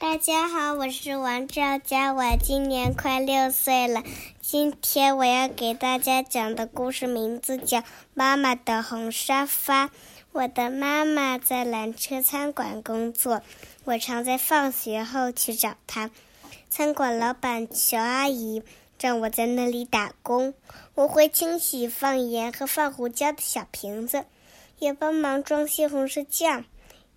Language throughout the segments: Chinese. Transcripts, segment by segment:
大家好，我是王兆佳，我今年快六岁了。今天我要给大家讲的故事名字叫《妈妈的红沙发》。我的妈妈在缆车餐馆工作，我常在放学后去找她。餐馆老板乔阿姨让我在那里打工，我会清洗放盐和放胡椒的小瓶子，也帮忙装西红柿酱。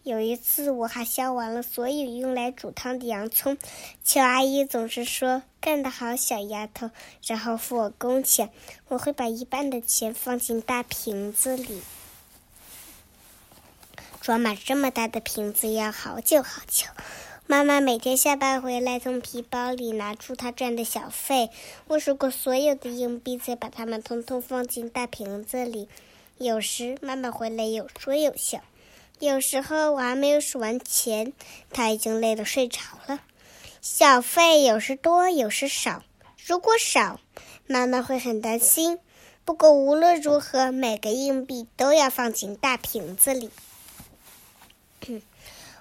有一次，我还削完了所有用来煮汤的洋葱。乔阿姨总是说：“干得好，小丫头。”然后付我工钱。我会把一半的钱放进大瓶子里。装满这么大的瓶子要好久好久。妈妈每天下班回来，从皮包里拿出她赚的小费。我数过所有的硬币，再把它们通通放进大瓶子里。有时妈妈回来有说有笑。有时候我还没有数完钱，他已经累得睡着了。小费有时多，有时少。如果少，妈妈会很担心。不过无论如何，每个硬币都要放进大瓶子里。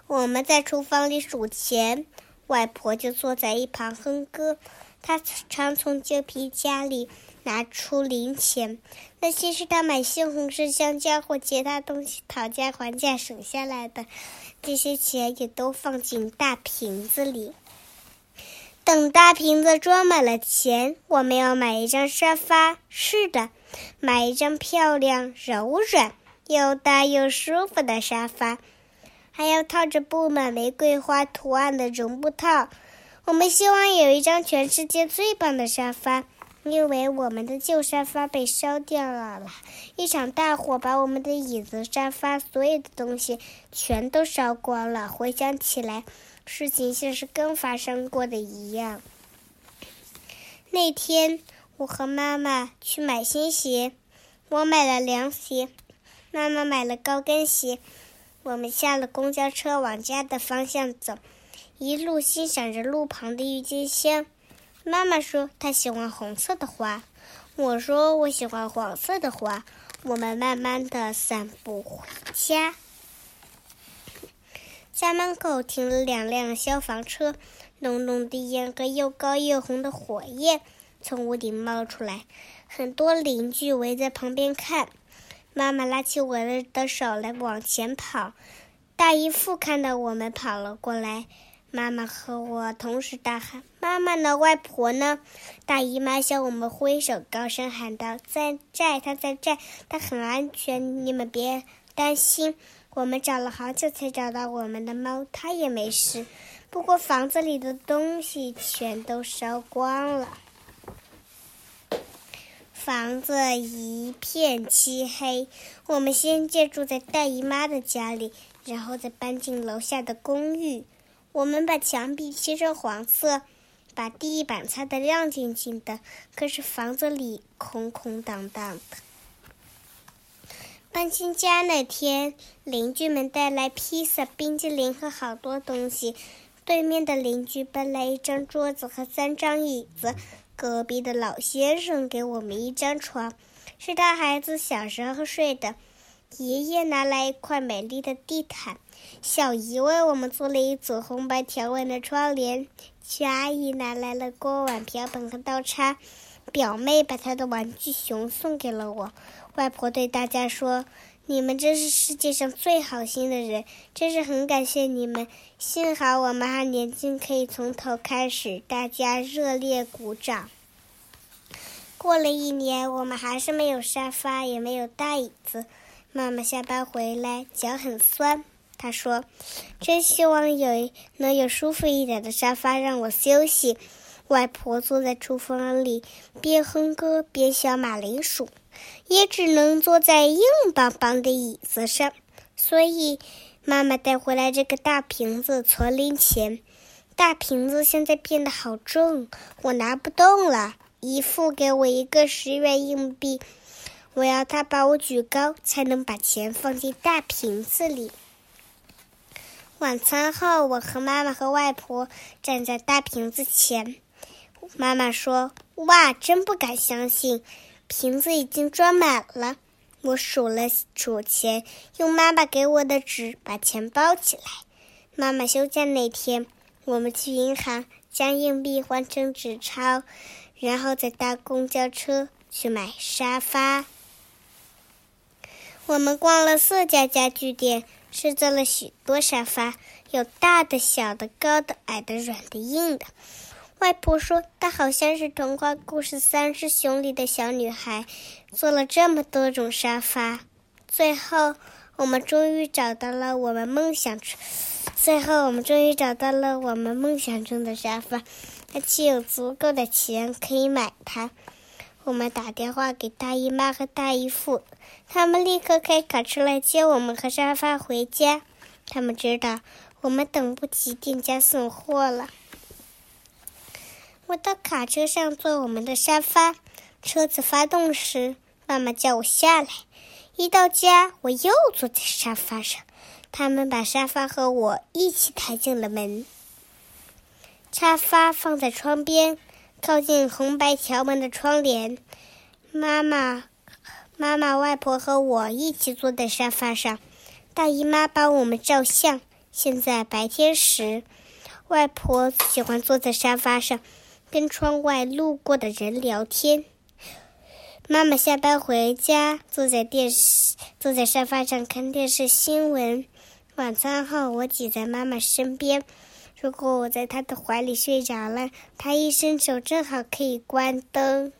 我们在厨房里数钱，外婆就坐在一旁哼歌。她常从旧皮夹里。拿出零钱，那些是他买西红柿、香蕉或其他东西讨价还价省下来的。这些钱也都放进大瓶子里。等大瓶子装满了钱，我们要买一张沙发。是的，买一张漂亮、柔软、又大又舒服的沙发，还要套着布满玫瑰花图案的绒布套。我们希望有一张全世界最棒的沙发。因为我们的旧沙发被烧掉了，一场大火把我们的椅子、沙发、所有的东西全都烧光了。回想起来，事情像是刚发生过的一样。那天，我和妈妈去买新鞋，我买了凉鞋，妈妈买了高跟鞋。我们下了公交车，往家的方向走，一路欣赏着路旁的郁金香。妈妈说她喜欢红色的花，我说我喜欢黄色的花。我们慢慢的散步回家，家门口停了两辆消防车，浓浓的烟和又高又红的火焰从屋顶冒出来，很多邻居围在旁边看。妈妈拉起我的手来往前跑，大姨父看到我们跑了过来。妈妈和我同时大喊：“妈妈呢？外婆呢？”大姨妈向我们挥手，高声喊道：“在这，她在这，她很安全，你们别担心。”我们找了好久才找到我们的猫，它也没事。不过房子里的东西全都烧光了，房子一片漆黑。我们先借住在大姨妈的家里，然后再搬进楼下的公寓。我们把墙壁漆成黄色，把地板擦得亮晶晶的。可是房子里空空荡荡的。搬新家那天，邻居们带来披萨、冰激凌和好多东西。对面的邻居搬来一张桌子和三张椅子。隔壁的老先生给我们一张床，是他孩子小时候睡的。爷爷拿来一块美丽的地毯。小姨为我们做了一组红白条纹的窗帘，齐阿姨拿来了锅碗瓢盆和刀叉，表妹把她的玩具熊送给了我。外婆对大家说：“你们真是世界上最好心的人，真是很感谢你们。幸好我们还年轻，可以从头开始。”大家热烈鼓掌。过了一年，我们还是没有沙发，也没有大椅子。妈妈下班回来，脚很酸。她说：“真希望有能有舒服一点的沙发让我休息。”外婆坐在厨房里，边哼歌边削马铃薯，也只能坐在硬邦邦的椅子上。所以，妈妈带回来这个大瓶子存零钱。大瓶子现在变得好重，我拿不动了。姨父给我一个十元硬币，我要他把我举高，才能把钱放进大瓶子里。晚餐后，我和妈妈和外婆站在大瓶子前。妈妈说：“哇，真不敢相信，瓶子已经装满了。”我数了数钱，用妈妈给我的纸把钱包起来。妈妈休假那天，我们去银行将硬币换成纸钞，然后再搭公交车去买沙发。我们逛了四家家具店，试坐了许多沙发，有大的、小的、高的、矮的、软的、硬的。外婆说，她好像是童话故事《三只熊》里的小女孩，做了这么多种沙发。最后，我们终于找到了我们梦想中。最后，我们终于找到了我们梦想中的沙发，而且有足够的钱可以买它。我们打电话给大姨妈和大姨父，他们立刻开卡车来接我们和沙发回家。他们知道我们等不及店家送货了。我到卡车上坐我们的沙发，车子发动时，妈妈叫我下来。一到家，我又坐在沙发上。他们把沙发和我一起抬进了门。沙发放在窗边，靠近红白条纹的窗帘。妈妈、妈妈、外婆和我一起坐在沙发上。大姨妈帮我们照相。现在白天时，外婆喜欢坐在沙发上。跟窗外路过的人聊天。妈妈下班回家，坐在电视，坐在沙发上看电视新闻。晚餐后，我挤在妈妈身边。如果我在他的怀里睡着了，他一伸手正好可以关灯。